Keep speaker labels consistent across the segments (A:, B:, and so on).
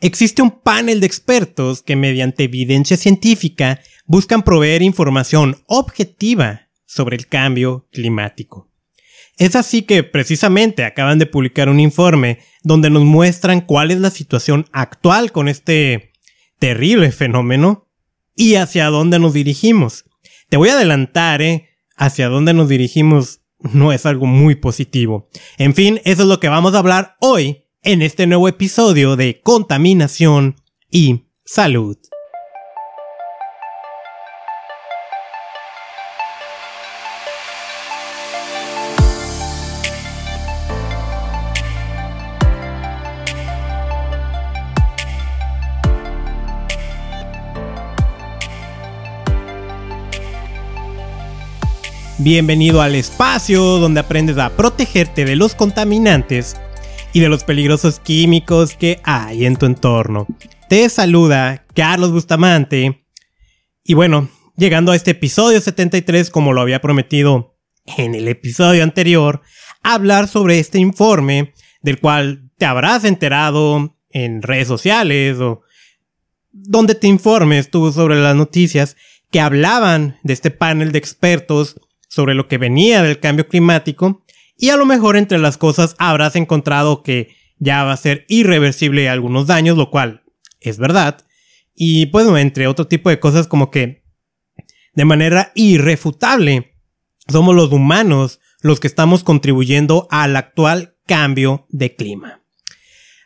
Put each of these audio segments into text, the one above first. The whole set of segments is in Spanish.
A: Existe un panel de expertos que mediante evidencia científica buscan proveer información objetiva sobre el cambio climático. Es así que precisamente acaban de publicar un informe donde nos muestran cuál es la situación actual con este terrible fenómeno y hacia dónde nos dirigimos. Te voy a adelantar, ¿eh? Hacia dónde nos dirigimos no es algo muy positivo. En fin, eso es lo que vamos a hablar hoy en este nuevo episodio de Contaminación y Salud. Bienvenido al espacio donde aprendes a protegerte de los contaminantes y de los peligrosos químicos que hay en tu entorno. Te saluda Carlos Bustamante. Y bueno, llegando a este episodio 73, como lo había prometido en el episodio anterior, hablar sobre este informe del cual te habrás enterado en redes sociales o donde te informes tú sobre las noticias que hablaban de este panel de expertos sobre lo que venía del cambio climático y a lo mejor entre las cosas habrás encontrado que ya va a ser irreversible algunos daños, lo cual es verdad. Y bueno, entre otro tipo de cosas como que de manera irrefutable somos los humanos los que estamos contribuyendo al actual cambio de clima.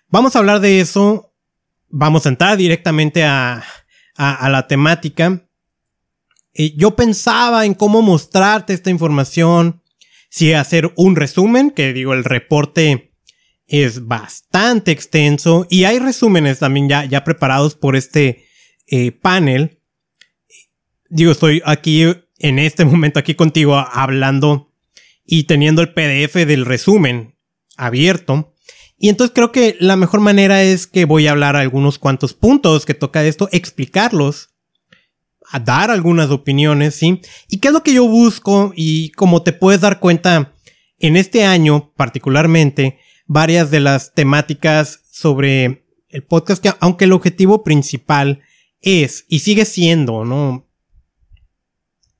A: Vamos a hablar de eso, vamos a entrar directamente a, la temática yo pensaba en cómo mostrarte esta información, si hacer un resumen, que digo, el reporte es bastante extenso y hay resúmenes también ya, ya preparados por este eh, panel. Digo, estoy aquí en este momento aquí contigo hablando y teniendo el PDF del resumen abierto. Y entonces creo que la mejor manera es que voy a hablar algunos cuantos puntos que toca esto, explicarlos a dar algunas opiniones, ¿sí? ¿Y qué es lo que yo busco? Y como te puedes dar cuenta, en este año particularmente, varias de las temáticas sobre el podcast, que aunque el objetivo principal es y sigue siendo, ¿no?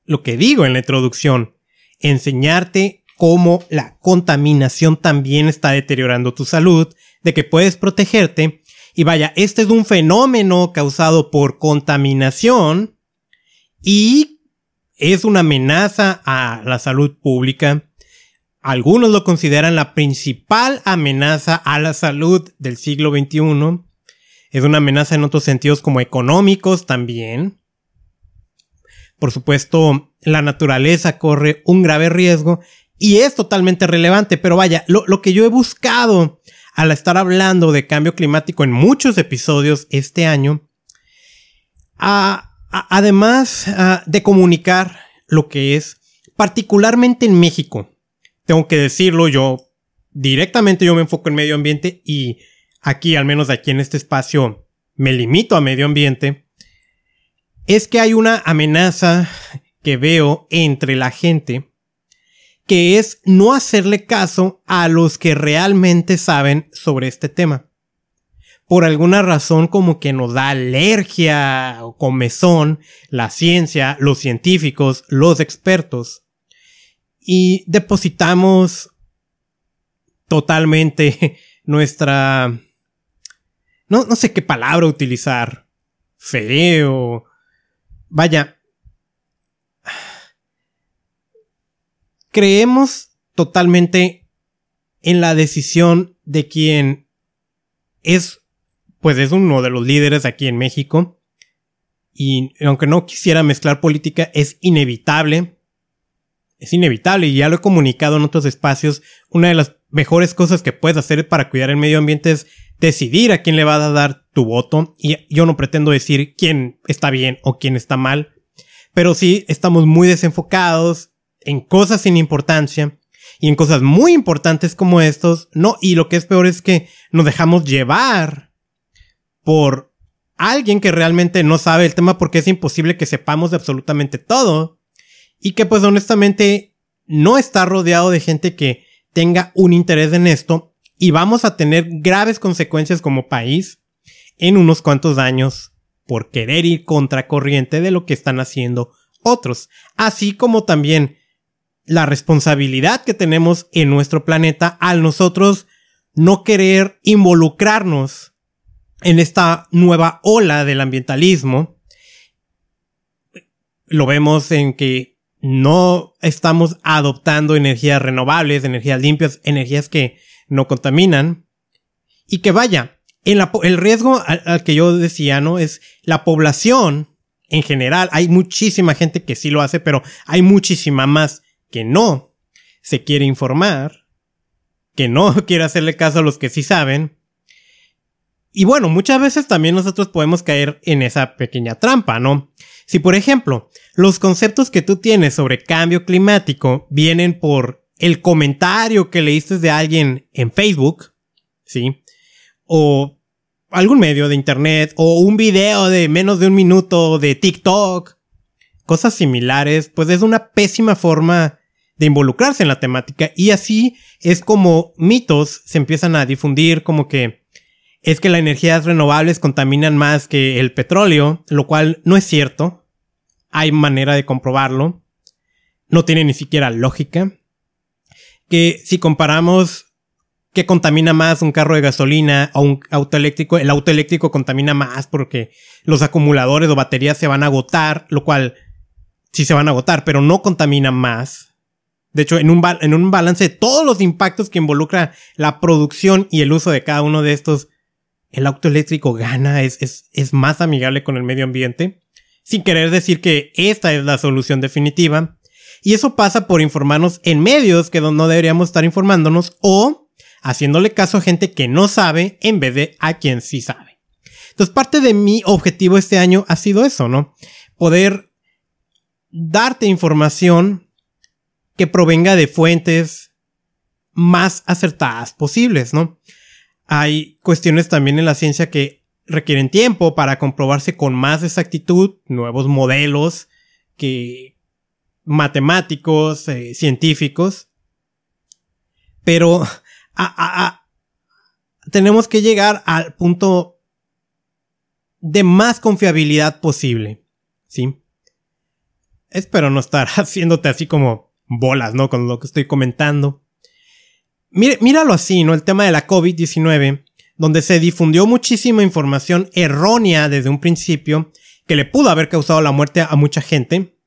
A: Lo que digo en la introducción, enseñarte cómo la contaminación también está deteriorando tu salud, de que puedes protegerte. Y vaya, este es un fenómeno causado por contaminación y es una amenaza a la salud pública. Algunos lo consideran la principal amenaza a la salud del siglo XXI. Es una amenaza en otros sentidos como económicos también. Por supuesto, la naturaleza corre un grave riesgo y es totalmente relevante, pero vaya, lo, lo que yo he buscado al estar hablando de cambio climático en muchos episodios este año, a, además ah, de comunicar lo que es, particularmente en México, tengo que decirlo yo, directamente yo me enfoco en medio ambiente y aquí, al menos aquí en este espacio, me limito a medio ambiente, es que hay una amenaza que veo entre la gente que es no hacerle caso a los que realmente saben sobre este tema por alguna razón como que nos da alergia o comezón la ciencia, los científicos, los expertos. Y depositamos totalmente nuestra... No, no sé qué palabra utilizar. Feo. Vaya. Creemos totalmente en la decisión de quien es pues es uno de los líderes aquí en México. Y aunque no quisiera mezclar política, es inevitable. Es inevitable y ya lo he comunicado en otros espacios. Una de las mejores cosas que puedes hacer para cuidar el medio ambiente es decidir a quién le vas a dar tu voto. Y yo no pretendo decir quién está bien o quién está mal. Pero sí estamos muy desenfocados en cosas sin importancia y en cosas muy importantes como estos. No, y lo que es peor es que nos dejamos llevar por alguien que realmente no sabe el tema porque es imposible que sepamos de absolutamente todo. Y que pues honestamente no está rodeado de gente que tenga un interés en esto. Y vamos a tener graves consecuencias como país en unos cuantos años por querer ir contracorriente de lo que están haciendo otros, así como también la responsabilidad que tenemos en nuestro planeta al nosotros no querer involucrarnos en esta nueva ola del ambientalismo. Lo vemos en que no estamos adoptando energías renovables, energías limpias, energías que no contaminan. Y que vaya, el riesgo al, que yo decía, ¿no? Es la población en general. Hay muchísima gente que sí lo hace, pero hay muchísima más que no se quiere informar, que no quiere hacerle caso a los que sí saben. Y bueno, muchas veces también nosotros podemos caer en esa pequeña trampa, ¿no? Si por ejemplo, los conceptos que tú tienes sobre cambio climático vienen por el comentario que leíste de alguien en Facebook, ¿sí? o algún medio de internet o un video de menos de un minuto de TikTok, cosas similares, pues es una pésima forma de involucrarse en la temática y así es como mitos se empiezan a difundir como que es que las energías renovables contaminan más que el petróleo, lo cual no es cierto. Hay manera de comprobarlo. No tiene ni siquiera lógica. Que si comparamos que contamina más un carro de gasolina o un auto eléctrico. El auto eléctrico contamina más porque los acumuladores o baterías se van a agotar, lo cual sí se van a agotar, pero no contamina más. De hecho, en un, en un balance de todos los impactos que involucra la producción y el uso de cada uno de estos, el auto eléctrico gana, es, es, es más amigable con el medio ambiente. Sin querer decir que esta es la solución definitiva. Y eso pasa por informarnos en medios que no deberíamos estar informándonos o haciéndole caso a gente que no sabe en vez de a quien sí sabe. Entonces parte de mi objetivo este año ha sido eso, ¿no? Poder darte información que provenga de fuentes más acertadas posibles, ¿no? Hay cuestiones también en la ciencia que requieren tiempo para comprobarse con más exactitud, nuevos modelos que matemáticos, eh, científicos. Pero tenemos que llegar al punto de más confiabilidad posible. ¿Sí? Espero no estar haciéndote así como bolas, ¿no? Con lo que estoy comentando. Míralo así, ¿no? El tema de la COVID-19, donde se difundió muchísima información errónea desde un principio que le pudo haber causado la muerte a mucha gente.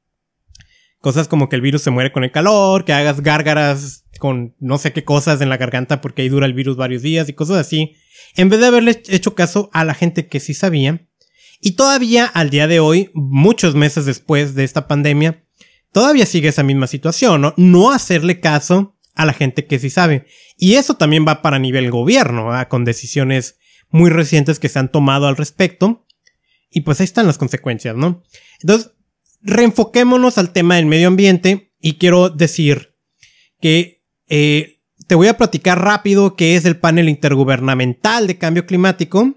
A: Cosas como que el virus se muere con el calor, que hagas gárgaras con no sé qué cosas en la garganta porque ahí dura el virus varios días y cosas así, en vez de haberle hecho caso a la gente que sí sabía. Y todavía al día de hoy, muchos meses después de esta pandemia, todavía sigue esa misma situación, ¿no? No hacerle caso a la gente que sí sabe. Y eso también va para nivel gobierno, con decisiones muy recientes que se han tomado al respecto. Y pues ahí están las consecuencias, ¿no? Entonces, reenfoquémonos al tema del medio ambiente y quiero decir que eh, te voy a platicar rápido qué es el panel intergubernamental de cambio climático.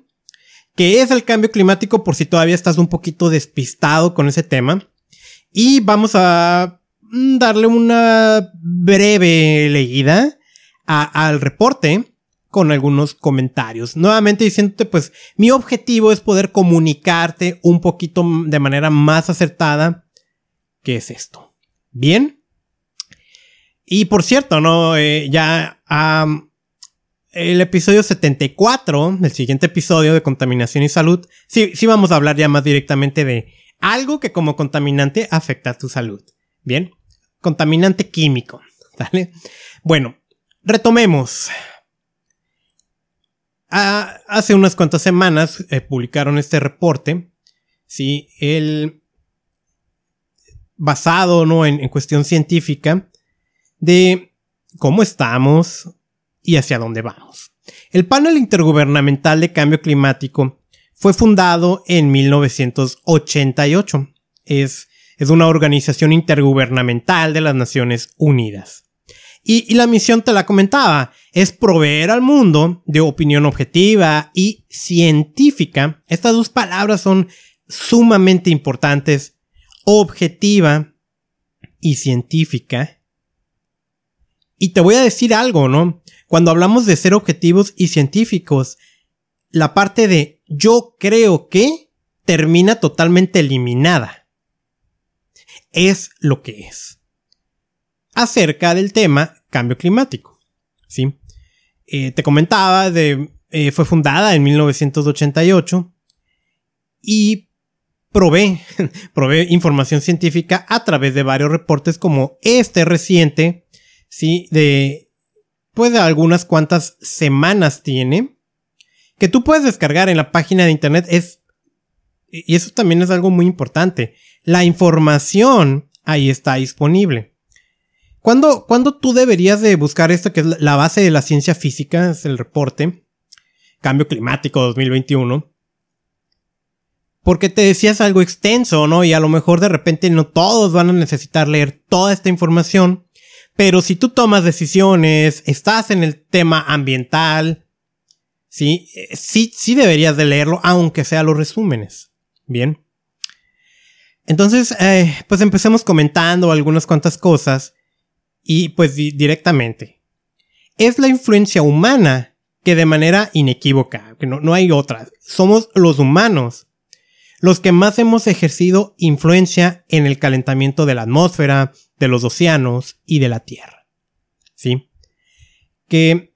A: ¿Qué es el cambio climático por si todavía estás un poquito despistado con ese tema? Y vamos a darle una breve leída al reporte con algunos comentarios. Nuevamente diciéndote, pues, mi objetivo es poder comunicarte un poquito de manera más acertada qué es esto. Bien. Y por cierto, ¿no? Eh, ya el episodio 74, el siguiente episodio de contaminación y salud, sí, sí vamos a hablar ya más directamente de algo que como contaminante afecta a tu salud. Bien, contaminante químico. ¿Vale? Bueno, retomemos. hace unas cuantas semanas eh, publicaron este reporte. Sí, el basado ¿no? en, en cuestión científica de cómo estamos y hacia dónde vamos. El panel intergubernamental de cambio climático fue fundado en 1988. Es, es una organización intergubernamental de las Naciones Unidas. Y, la misión te la comentaba, es proveer al mundo de opinión objetiva y científica. Estas dos palabras son sumamente importantes. Objetiva y científica y te voy a decir algo, ¿no? Cuando hablamos de ser objetivos y científicos, la parte de yo creo que termina totalmente eliminada. Es lo que es. Acerca del tema cambio climático. ¿sí? Eh, te comentaba, de, eh, fue fundada en 1988 y probé, probé información científica a través de varios reportes como este reciente, ¿sí? De, pues de algunas cuantas semanas tiene, que tú puedes descargar en la página de internet. Es, y eso también es algo muy importante. La información ahí está disponible. ¿Cuándo, tú deberías de buscar esto que es la base de la ciencia física? Es el reporte. Cambio climático 2021 porque te decías algo extenso, ¿no? Y a lo mejor de repente no todos van a necesitar leer toda esta información, pero si tú tomas decisiones, estás en el tema ambiental, sí, eh, sí, sí deberías de leerlo, aunque sea los resúmenes. Bien. Entonces, eh, pues empecemos comentando algunas cuantas cosas y pues directamente. Es la influencia humana que de manera inequívoca, que no, no hay otra. Somos los humanos los que más hemos ejercido influencia en el calentamiento de la atmósfera, de los océanos y de la Tierra. ¿Sí? Que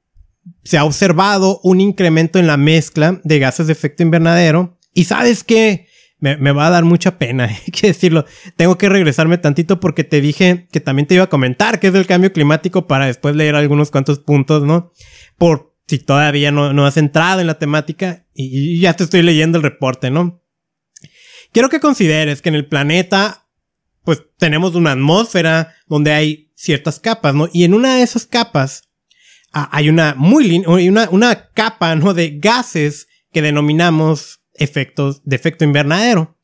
A: se ha observado un incremento en la mezcla de gases de efecto invernadero. Y sabes qué? Me, va a dar mucha pena, hay que decirlo. Tengo que regresarme tantito porque te dije que también te iba a comentar qué es el cambio climático para después leer algunos cuantos puntos, ¿no? Por si todavía no, no has entrado en la temática y ya te estoy leyendo el reporte, ¿no? Quiero que consideres que en el planeta, pues tenemos una atmósfera donde hay ciertas capas, ¿no? Y en una de esas capas ah, hay una muy una, una capa, ¿no? De gases que denominamos efectos de efecto invernadero.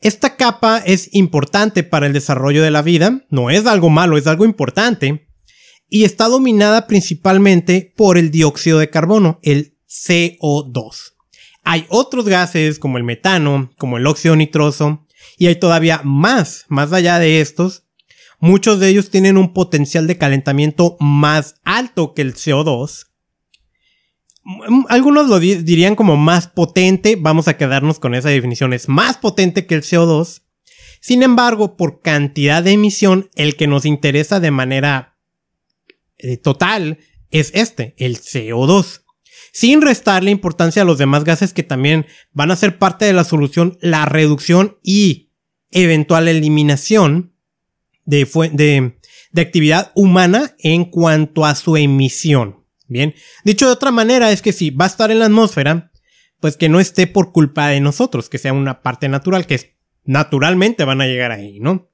A: Esta capa es importante para el desarrollo de la vida, no es algo malo, es algo importante, y está dominada principalmente por el dióxido de carbono, el CO2. Hay otros gases como el metano, como el óxido nitroso, y hay todavía más, más allá de estos. Muchos de ellos tienen un potencial de calentamiento más alto que el CO2. Algunos lo dirían como más potente, vamos a quedarnos con esa definición, es más potente que el CO2. Sin embargo, por cantidad de emisión, el que nos interesa de manera eh, total es este, el CO2 sin restarle importancia a los demás gases que también van a ser parte de la solución, la reducción y eventual eliminación de, de, de actividad humana en cuanto a su emisión. Bien, dicho de otra manera es que si va a estar en la atmósfera, pues que no esté por culpa de nosotros, que sea una parte natural, que naturalmente van a llegar ahí, ¿no?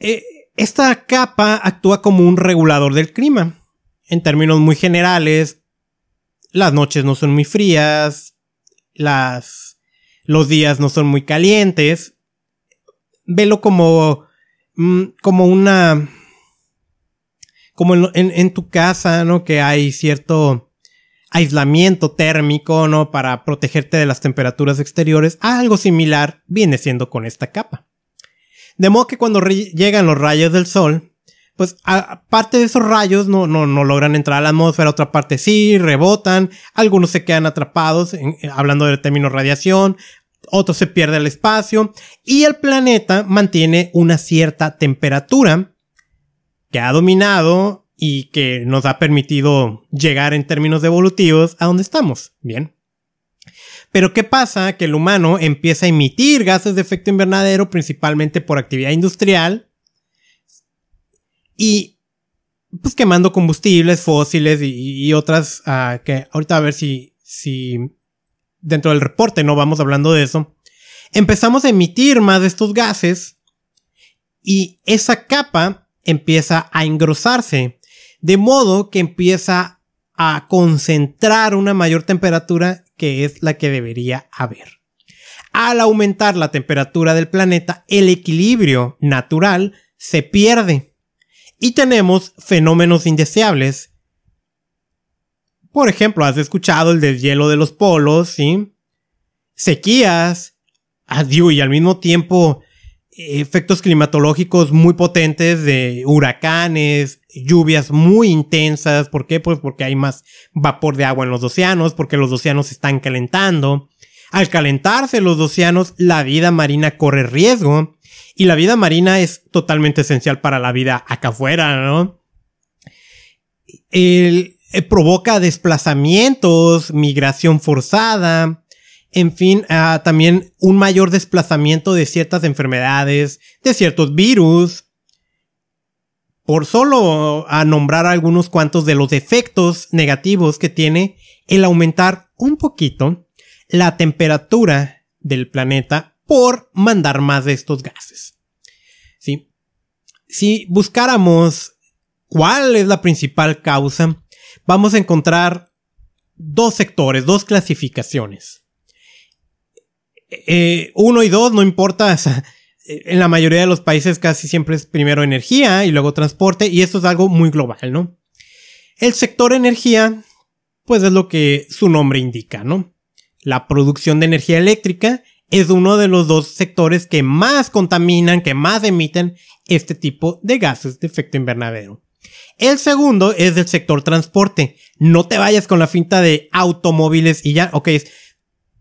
A: Eh, esta capa actúa como un regulador del clima. En términos muy generales, las noches no son muy frías, las, los días no son muy calientes. Velo como, mm, como una, como en, tu casa, ¿no? Que hay cierto aislamiento térmico, ¿no? Para protegerte de las temperaturas exteriores. Algo similar viene siendo con esta capa. De modo que cuando llegan los rayos del sol, pues aparte de esos rayos no, no, no logran entrar a la atmósfera, otra parte sí, rebotan, algunos se quedan atrapados, eh, hablando del término radiación, otros se pierde el espacio y el planeta mantiene una cierta temperatura que ha dominado y que nos ha permitido llegar en términos evolutivos a donde estamos. Bien. Pero ¿qué pasa? Que el humano empieza a emitir gases de efecto invernadero principalmente por actividad industrial y pues quemando combustibles fósiles y, otras uh, que ahorita a ver si, si dentro del reporte no vamos hablando de eso. Empezamos a emitir más de estos gases y esa capa empieza a engrosarse, de modo que empieza a concentrar una mayor temperatura que es la que debería haber. Al aumentar la temperatura del planeta, el equilibrio natural se pierde y tenemos fenómenos indeseables. Por ejemplo, has escuchado el deshielo de los polos, ¿sí? Sequías, adiós, y al mismo tiempo efectos climatológicos muy potentes de huracanes, lluvias muy intensas. ¿Por qué? Pues porque hay más vapor de agua en los océanos, porque los océanos están calentando. Al calentarse los océanos, la vida marina corre riesgo. Y la vida marina es totalmente esencial para la vida acá afuera, ¿no? El, eh, provoca desplazamientos, migración forzada, en fin, también un mayor desplazamiento de ciertas enfermedades, de ciertos virus. Por solo a nombrar algunos cuantos de los efectos negativos que tiene el aumentar un poquito la temperatura del planeta por mandar más de estos gases. Si buscáramos cuál es la principal causa, vamos a encontrar dos sectores, dos clasificaciones. Eh, uno y dos, no importa. en la mayoría de los países casi siempre es primero energía y luego transporte, y esto es algo muy global, ¿no? El sector energía, pues es lo que su nombre indica, ¿no? La producción de energía eléctrica es uno de los dos sectores que más contaminan, que más emiten este tipo de gases de efecto invernadero. El segundo es del sector transporte. No te vayas con la finta de automóviles y ya, ok,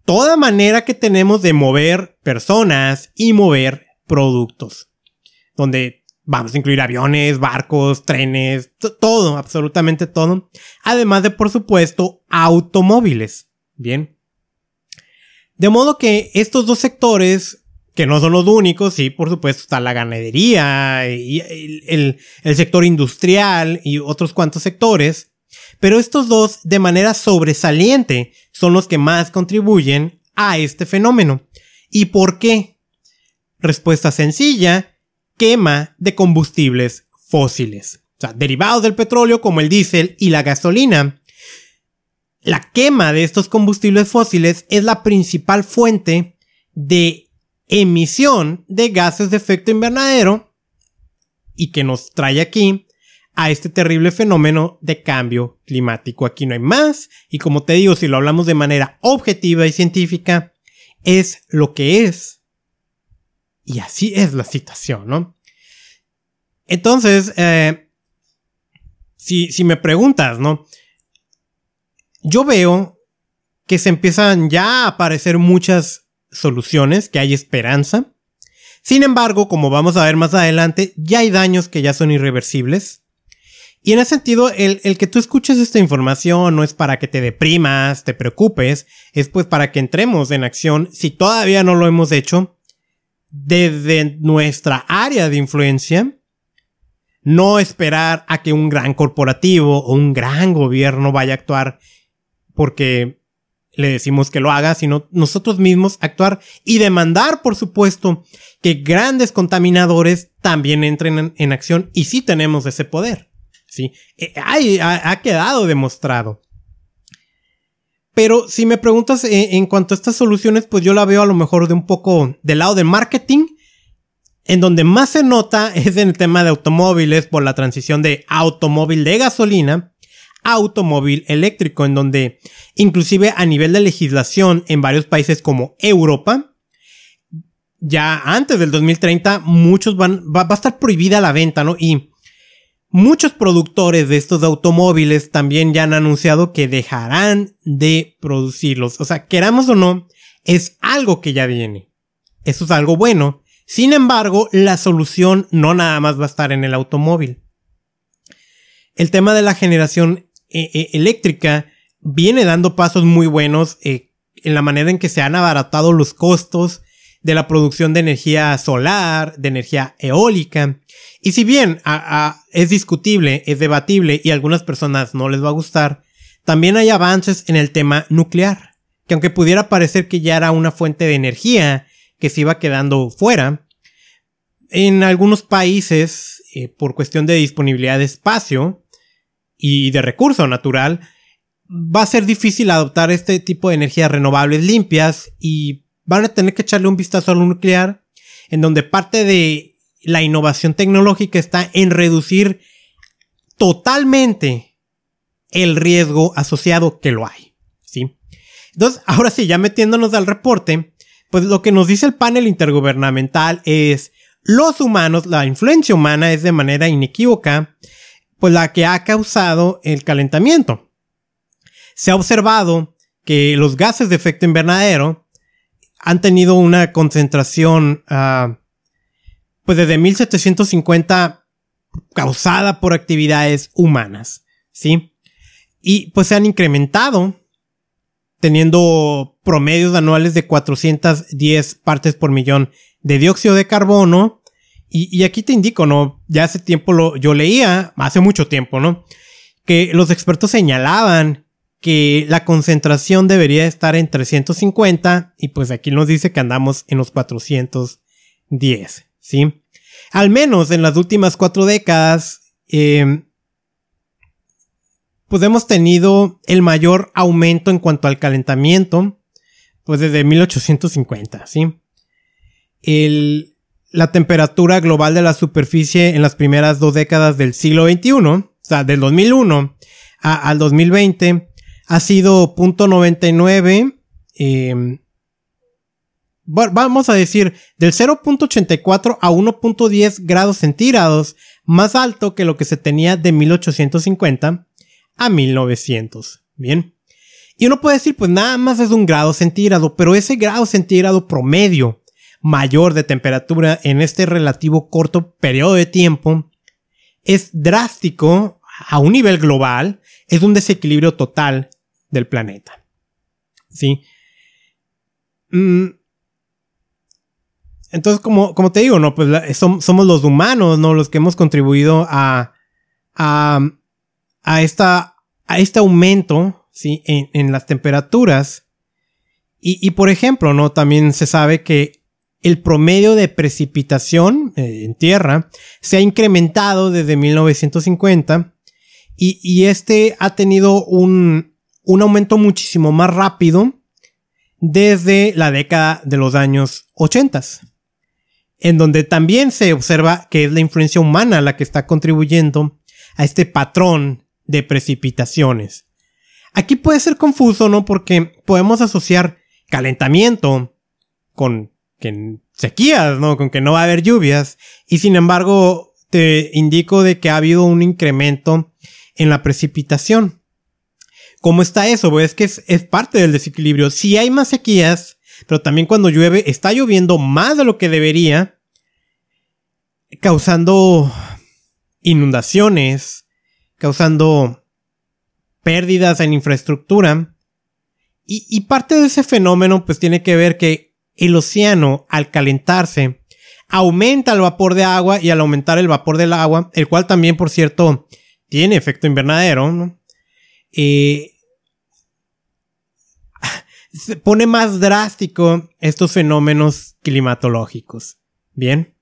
A: toda manera que tenemos de mover personas y mover productos. Donde vamos a incluir aviones, barcos, trenes, todo, absolutamente todo. Además de, por supuesto, automóviles. Bien. De modo que estos dos sectores, que no son los únicos, sí, por supuesto, está la ganadería y el, el sector industrial y otros cuantos sectores, pero estos dos, de manera sobresaliente, son los que más contribuyen a este fenómeno. ¿Y por qué? Respuesta sencilla, quema de combustibles fósiles. O sea, derivados del petróleo como el diésel y la gasolina. La quema de estos combustibles fósiles es la principal fuente de emisión de gases de efecto invernadero y que nos trae aquí a este terrible fenómeno de cambio climático. Aquí no hay más y como te digo, si lo hablamos de manera objetiva y científica, es lo que es. Y así es la situación, ¿no? Entonces, eh, si, si me preguntas, ¿no? Yo veo que se empiezan ya a aparecer muchas soluciones, que hay esperanza. Sin embargo, como vamos a ver más adelante, ya hay daños que ya son irreversibles. Y en ese sentido, el, que tú escuches esta información no es para que te deprimas, te preocupes, es pues para que entremos en acción, si todavía no lo hemos hecho, desde nuestra área de influencia, no esperar a que un gran corporativo o un gran gobierno vaya a actuar porque le decimos que lo haga, sino nosotros mismos actuar y demandar, por supuesto, que grandes contaminadores también entren en acción y sí tenemos ese poder. ¿Sí? Eh, ha, quedado demostrado. Pero si me preguntas eh, en, cuanto a estas soluciones, pues yo la veo a lo mejor de un poco del lado del marketing. En donde más se nota es en el tema de automóviles por la transición de automóvil de gasolina a automóvil eléctrico, en donde inclusive a nivel de legislación en varios países como Europa, ya antes del 2030 muchos van, va, va a estar prohibida la venta, ¿no? Y Muchos productores de estos automóviles también ya han anunciado que dejarán de producirlos. O sea, queramos o no, es algo que ya viene. Eso es algo bueno. Sin embargo, la solución no nada más va a estar en el automóvil. El tema de la generación eh, eh, eléctrica viene dando pasos muy buenos eh, en la manera en que se han abaratado los costos de la producción de energía solar, de energía eólica. Y si bien es discutible, es debatible y a algunas personas no les va a gustar, también hay avances en el tema nuclear, que aunque pudiera parecer que ya era una fuente de energía que se iba quedando fuera, en algunos países, eh, por cuestión de disponibilidad de espacio y de recurso natural, va a ser difícil adoptar este tipo de energías renovables limpias y van a tener que echarle un vistazo al nuclear, en donde parte de la innovación tecnológica está en reducir totalmente el riesgo asociado que lo hay. ¿sí? Entonces, ahora sí, ya metiéndonos al reporte, pues lo que nos dice el panel intergubernamental es los humanos, la influencia humana es de manera inequívoca, pues la que ha causado el calentamiento. Se ha observado que los gases de efecto invernadero han tenido una concentración, uh, pues desde 1750 causada por actividades humanas, ¿sí? Y pues se han incrementado teniendo promedios anuales de 410 partes por millón de dióxido de carbono. Y, aquí te indico, ¿no? Ya hace tiempo lo, yo leía, hace mucho tiempo, ¿no? Que los expertos señalaban que la concentración debería estar en 350 y pues aquí nos dice que andamos en los 410, ¿sí? Al menos en las últimas cuatro décadas, eh, pues hemos tenido el mayor aumento en cuanto al calentamiento, pues desde 1850, ¿sí? El, la temperatura global de la superficie en las primeras dos décadas del siglo XXI, o sea, del 2001 al 2020, ha sido 0.99, eh, vamos a decir, del 0.84 a 1.10 grados centígrados, más alto que lo que se tenía de 1850 a 1900. Bien. Y uno puede decir, pues nada más es un grado centígrado, pero ese grado centígrado promedio mayor de temperatura en este relativo corto periodo de tiempo es drástico a un nivel global, es un desequilibrio total del planeta. ¿Sí? Mm. Entonces, como, como te digo, ¿no? Pues somos los humanos, ¿no? Los que hemos contribuido a, a, a, esta, a este aumento, ¿sí? En, en las temperaturas. Y, y, por ejemplo, ¿no? También se sabe que el promedio de precipitación eh, en tierra se ha incrementado desde 1950 y, y este ha tenido un, un aumento muchísimo más rápido desde la década de los años 80, en donde también se observa que es la influencia humana la que está contribuyendo a este patrón de precipitaciones. Aquí puede ser confuso, ¿no? Porque podemos asociar calentamiento con que sequías, ¿no? Con que no va a haber lluvias. Y sin embargo, te indico de que ha habido un incremento en la precipitación. ¿Cómo está eso? Pues es que es, parte del desequilibrio. Si hay más sequías, pero también cuando llueve, está lloviendo más de lo que debería, causando inundaciones, causando pérdidas en infraestructura. Y, parte de ese fenómeno pues tiene que ver que el océano al calentarse aumenta el vapor de agua y al aumentar el vapor del agua, el cual también por cierto tiene efecto invernadero, eh, se pone más drástico estos fenómenos climatológicos. Bien.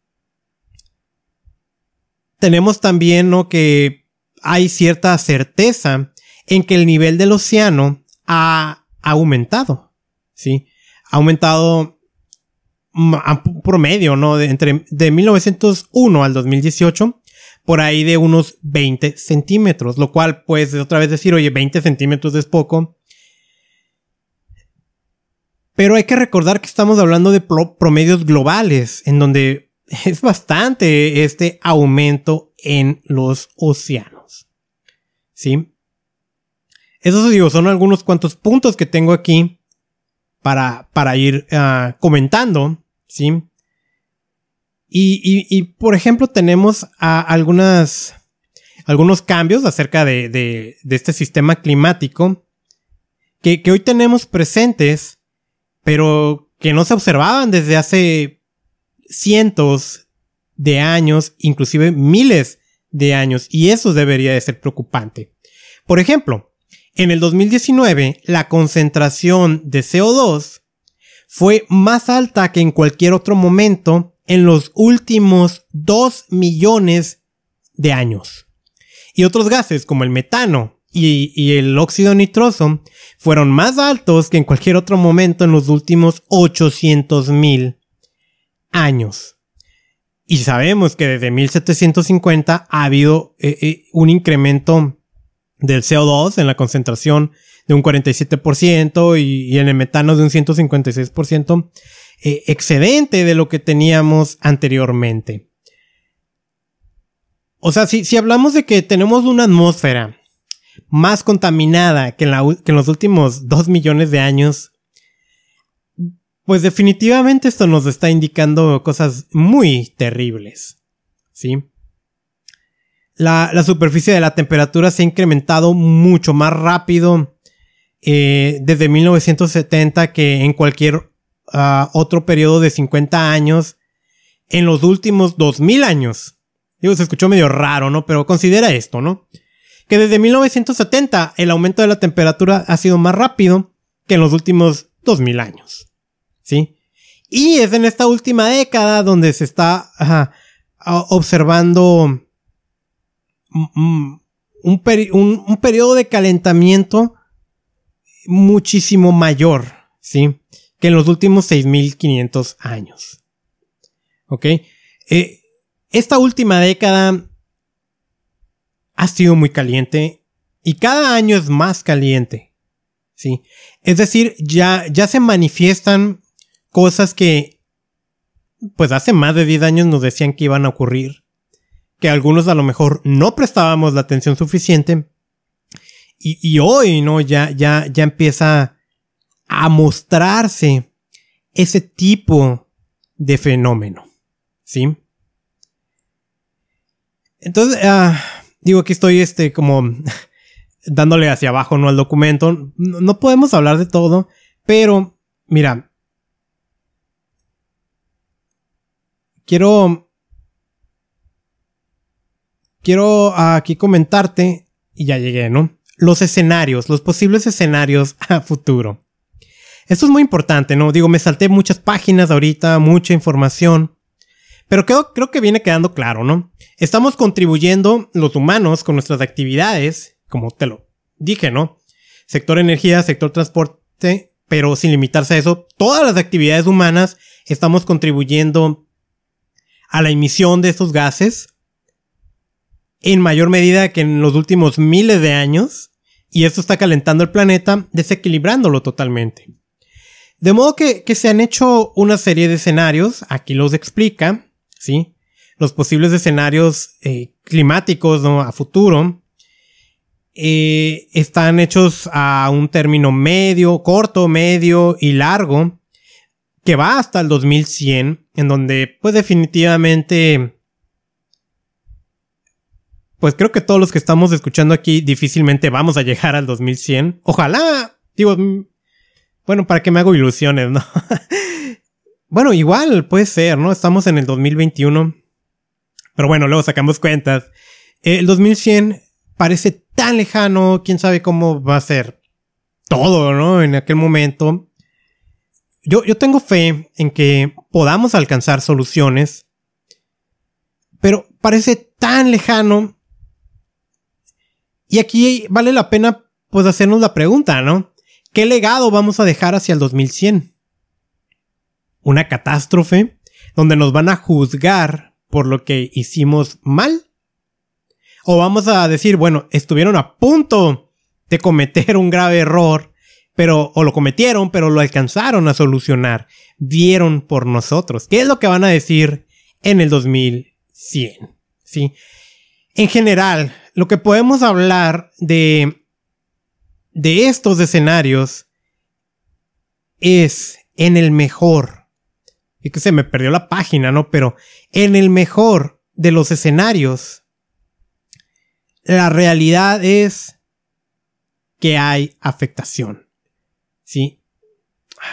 A: Tenemos también ¿no? que hay cierta certeza en que el nivel del océano ha aumentado, ¿sí? Ha aumentado promedio, ¿no? De, entre, de 1901 al 2018, por ahí de unos 20 centímetros, lo cual, pues, otra vez decir, oye, 20 centímetros es poco. Pero hay que recordar que estamos hablando de promedios globales, en donde es bastante este aumento en los océanos. ¿sí? Esos digo, son algunos cuantos puntos que tengo aquí para, para ir ah, comentando, ¿sí? Y, por ejemplo, tenemos algunas, algunos cambios acerca de, este sistema climático que, que hoy tenemos presentes, pero que no se observaban desde hace cientos de años, inclusive miles de años, y eso debería de ser preocupante. Por ejemplo, en el 2019 la concentración de CO2 fue más alta que en cualquier otro momento en los últimos 2 millones de años. Y otros gases como el metano y, el óxido nitroso fueron más altos que en cualquier otro momento en los últimos 800 mil años. Y sabemos que desde 1750 ha habido eh, eh, un incremento del CO2 en la concentración de un 47% y, en el metano de un 156%. eh, excedente de lo que teníamos anteriormente. O sea, si, si hablamos de que tenemos una atmósfera más contaminada que en, los últimos dos millones de años, pues definitivamente esto nos está indicando cosas muy terribles. ¿Sí? La, la superficie de la temperatura se ha incrementado mucho más rápido eh, desde 1970 que en cualquier ah, otro periodo de 50 años en los últimos 2000 años. Digo, se escuchó medio raro, ¿no? Pero considera esto, ¿no? Que desde 1970 el aumento de la temperatura ha sido más rápido que en los últimos 2000 años. ¿Sí? Y es en esta última década donde se está observando un, un periodo de calentamiento muchísimo mayor, ¿sí? Que en los últimos 6500 años. ¿Ok? Eh, esta última década ha sido muy caliente y cada año es más caliente. ¿Sí? Es decir, ya, ya se manifiestan cosas que pues hace más de 10 años nos decían que iban a ocurrir, que algunos a lo mejor no prestábamos la atención suficiente y, hoy, ¿no? Ya, ya, ya empieza a mostrarse ese tipo de fenómeno. ¿Sí? Entonces, ah, digo que estoy este como dándole hacia abajo, ¿no? Al documento. No, podemos hablar de todo, pero mira. Quiero. Quiero aquí comentarte. Y ya llegué, ¿no? los escenarios, los posibles escenarios a futuro. Esto es muy importante, ¿no? Digo, me salté muchas páginas ahorita, mucha información. Pero creo, creo que viene quedando claro, ¿no? Estamos contribuyendo los humanos con nuestras actividades, como te lo dije, ¿no? Sector energía, sector transporte, pero sin limitarse a eso, todas las actividades humanas estamos contribuyendo a la emisión de estos gases en mayor medida que en los últimos miles de años y esto está calentando el planeta, desequilibrándolo totalmente. De modo que, se han hecho una serie de escenarios, aquí los explica, ¿sí? Los posibles escenarios eh, climáticos a futuro eh, están hechos a un término medio, corto, medio y largo, que va hasta el 2100, en donde pues definitivamente pues creo que todos los que estamos escuchando aquí difícilmente vamos a llegar al 2100. Ojalá, digo, mm, bueno, para que me hago ilusiones, ¿no? bueno, igual puede ser, ¿no? Estamos en el 2021. Pero bueno, luego sacamos cuentas. El 2100 parece tan lejano, quién sabe cómo va a ser todo, ¿no? En aquel momento. Yo, yo tengo fe en que podamos alcanzar soluciones, pero parece tan lejano y aquí vale la pena pues hacernos la pregunta, ¿no? ¿Qué legado vamos a dejar hacia el 2100? ¿Una catástrofe donde nos van a juzgar por lo que hicimos mal? ¿O vamos a decir, bueno, estuvieron a punto de cometer un grave error, pero o lo cometieron, pero lo alcanzaron a solucionar, vieron por nosotros? ¿Qué es lo que van a decir en el 2100? ¿Sí? En general, lo que podemos hablar de, de estos escenarios es en el mejor. Y que se me perdió la página, ¿no? Pero en el mejor de los escenarios, la realidad es que hay afectación. ¿Sí?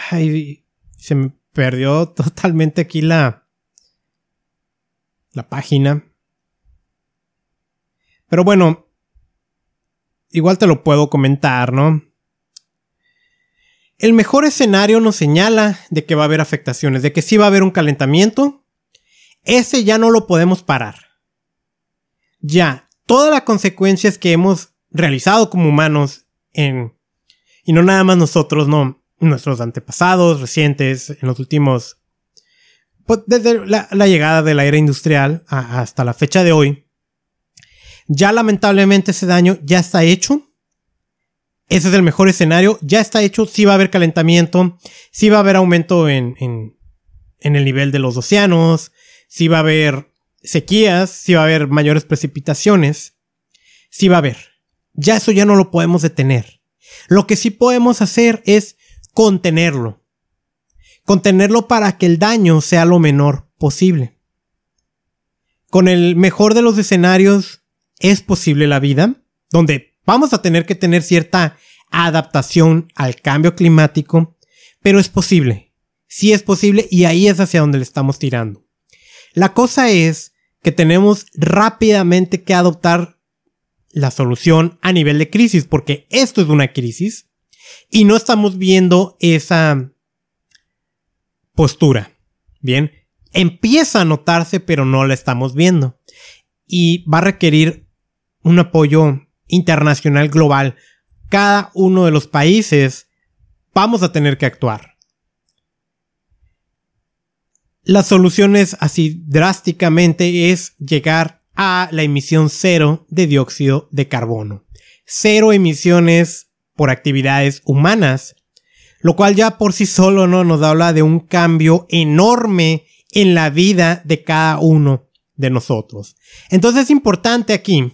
A: Ay, se me perdió totalmente aquí la, la página. Pero bueno, igual te lo puedo comentar, ¿no? El mejor escenario nos señala de que va a haber afectaciones, de que sí va a haber un calentamiento. Ese ya no lo podemos parar. Ya, todas las consecuencias que hemos realizado como humanos en... Y no nada más nosotros, no. Nuestros antepasados recientes, en los últimos... Pues desde la, llegada de la era industrial hasta la fecha de hoy, ya lamentablemente ese daño ya está hecho. Ese es el mejor escenario. Ya está hecho. Sí va a haber calentamiento. Sí va a haber aumento en, en el nivel de los océanos, si va a haber sequías, si va a haber mayores precipitaciones, si va a haber. Ya eso ya no lo podemos detener. Lo que sí podemos hacer es contenerlo. Contenerlo para que el daño sea lo menor posible. Con el mejor de los escenarios es posible la vida, donde vamos a tener que tener cierta adaptación al cambio climático, pero es posible. Sí es posible y ahí es hacia donde le estamos tirando. La cosa es que tenemos rápidamente que adoptar la solución a nivel de crisis, porque esto es una crisis y no estamos viendo esa postura. Bien, empieza a notarse, pero no la estamos viendo. Y va a requerir un apoyo internacional global. Cada uno de los países vamos a tener que actuar. Las soluciones así drásticamente es llegar a la emisión cero de dióxido de carbono. Cero emisiones por actividades humanas, lo cual ya por sí solo ¿no? nos habla de un cambio enorme en la vida de cada uno de nosotros. Entonces es importante aquí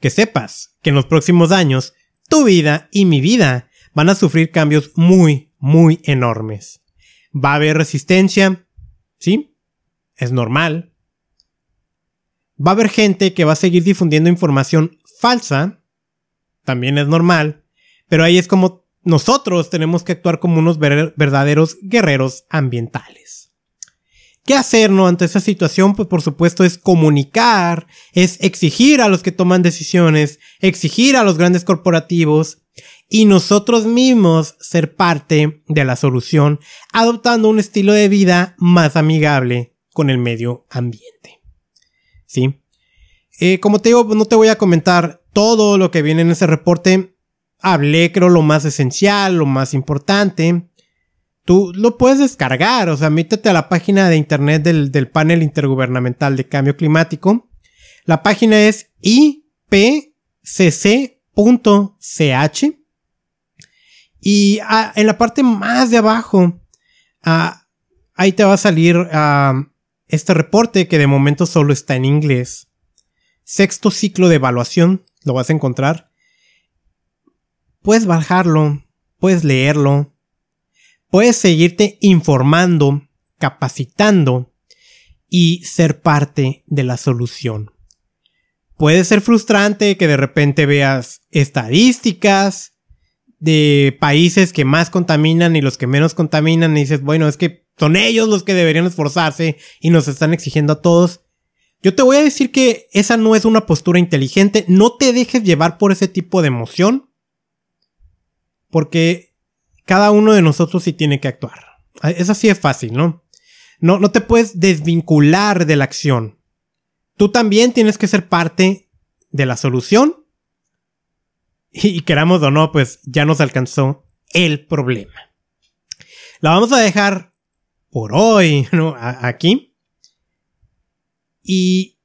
A: que sepas que en los próximos años tu vida y mi vida van a sufrir cambios muy, muy enormes. Va a haber resistencia, ¿sí? Es normal. Va a haber gente que va a seguir difundiendo información falsa, también es normal, pero ahí es como nosotros tenemos que actuar como unos verdaderos guerreros ambientales. ¿Qué hacer no ante esa situación? Pues por supuesto es comunicar, es exigir a los que toman decisiones, exigir a los grandes corporativos y nosotros mismos ser parte de la solución, adoptando un estilo de vida más amigable con el medio ambiente. ¿Sí? Eh, como te digo, no te voy a comentar todo lo que viene en ese reporte. Hablé, creo, lo más esencial, lo más importante. Tú lo puedes descargar, o sea, métete a la página de internet del, del panel intergubernamental de cambio climático. La página es ipcc.ch y ah, en la parte más de abajo, ah, ahí te va a salir ah, este reporte que de momento solo está en inglés. Sexto ciclo de evaluación, lo vas a encontrar. Puedes bajarlo, puedes leerlo, puedes seguirte informando, capacitando y ser parte de la solución. Puede ser frustrante que de repente veas estadísticas, de países que más contaminan y los que menos contaminan y dices, bueno, es que son ellos los que deberían esforzarse y nos están exigiendo a todos. Yo te voy a decir que esa no es una postura inteligente, no te dejes llevar por ese tipo de emoción, porque cada uno de nosotros sí tiene que actuar. Es así de fácil, ¿no? No, no te puedes desvincular de la acción. Tú también tienes que ser parte de la solución y queramos o no, pues ya nos alcanzó el problema. La vamos a dejar por hoy, ¿no? aquí. Y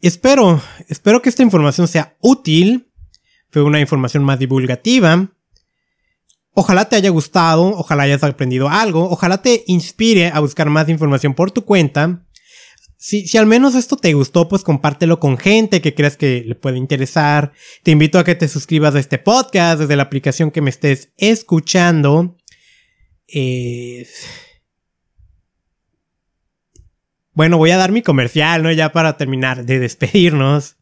A: espero, espero que esta información sea útil. Fue una información más divulgativa. Ojalá te haya gustado, ojalá hayas aprendido algo, ojalá te inspire a buscar más información por tu cuenta. Si, si al menos esto te gustó, pues compártelo con gente que creas que le puede interesar. Te invito a que te suscribas a este podcast desde la aplicación que me estés escuchando. Bueno, voy a dar mi comercial, ¿no? Ya para terminar de despedirnos.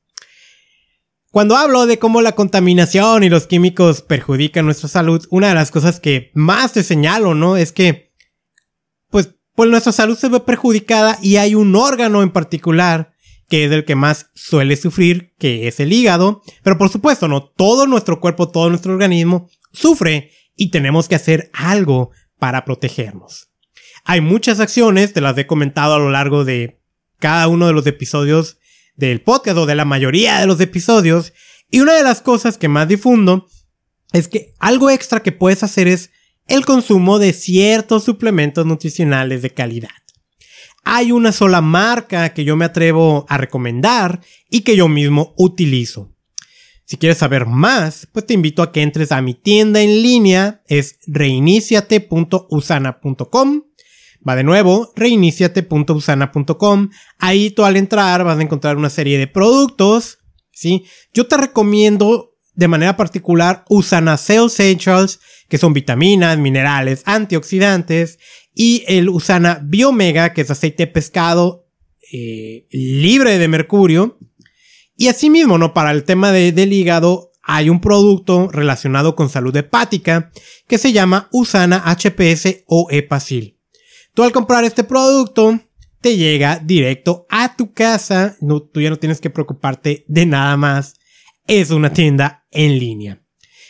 A: Cuando hablo de cómo la contaminación y los químicos perjudican nuestra salud, una de las cosas que más te señalo, ¿no? Es que pues nuestra salud se ve perjudicada y hay un órgano en particular que es el que más suele sufrir, que es el hígado. Pero por supuesto, no todo nuestro cuerpo, todo nuestro organismo sufre y tenemos que hacer algo para protegernos. Hay muchas acciones, te las he comentado a lo largo de cada uno de los episodios del podcast o de la mayoría de los episodios. Y una de las cosas que más difundo es que algo extra que puedes hacer es el consumo de ciertos suplementos nutricionales de calidad. Hay una sola marca que yo me atrevo a recomendar y que yo mismo utilizo. Si quieres saber más, pues te invito a que entres a mi tienda en línea, es reiniciate.usana.com. Va de nuevo, reiniciate.usana.com. Ahí tú al entrar vas a encontrar una serie de productos. ¿sí? Yo te recomiendo de manera particular Usana Cell Essentials, que son vitaminas, minerales, antioxidantes, y el Usana Biomega, que es aceite de pescado eh, libre de mercurio. Y asimismo, ¿no? Para el tema del hígado, hay un producto relacionado con salud hepática que se llama Usana HPS o Epacil. Tú al comprar este producto, te llega directo a tu casa. No, tú ya no tienes que preocuparte de nada más. Es una tienda en línea.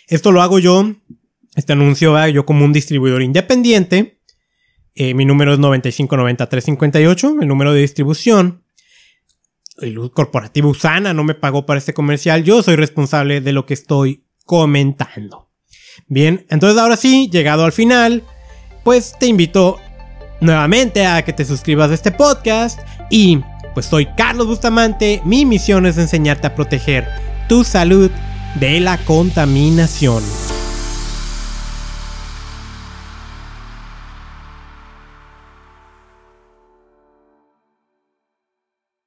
A: Esto lo hago yo. Este anuncio va yo como un distribuidor independiente. Eh, mi número es 9590358, el número de distribución. El corporativo Usana no me pagó para este comercial. Yo soy responsable de lo que estoy comentando. Bien, entonces ahora sí, llegado al final, pues te invito nuevamente a que te suscribas a este podcast y pues soy Carlos Bustamante, mi misión es enseñarte a proteger tu salud de la contaminación.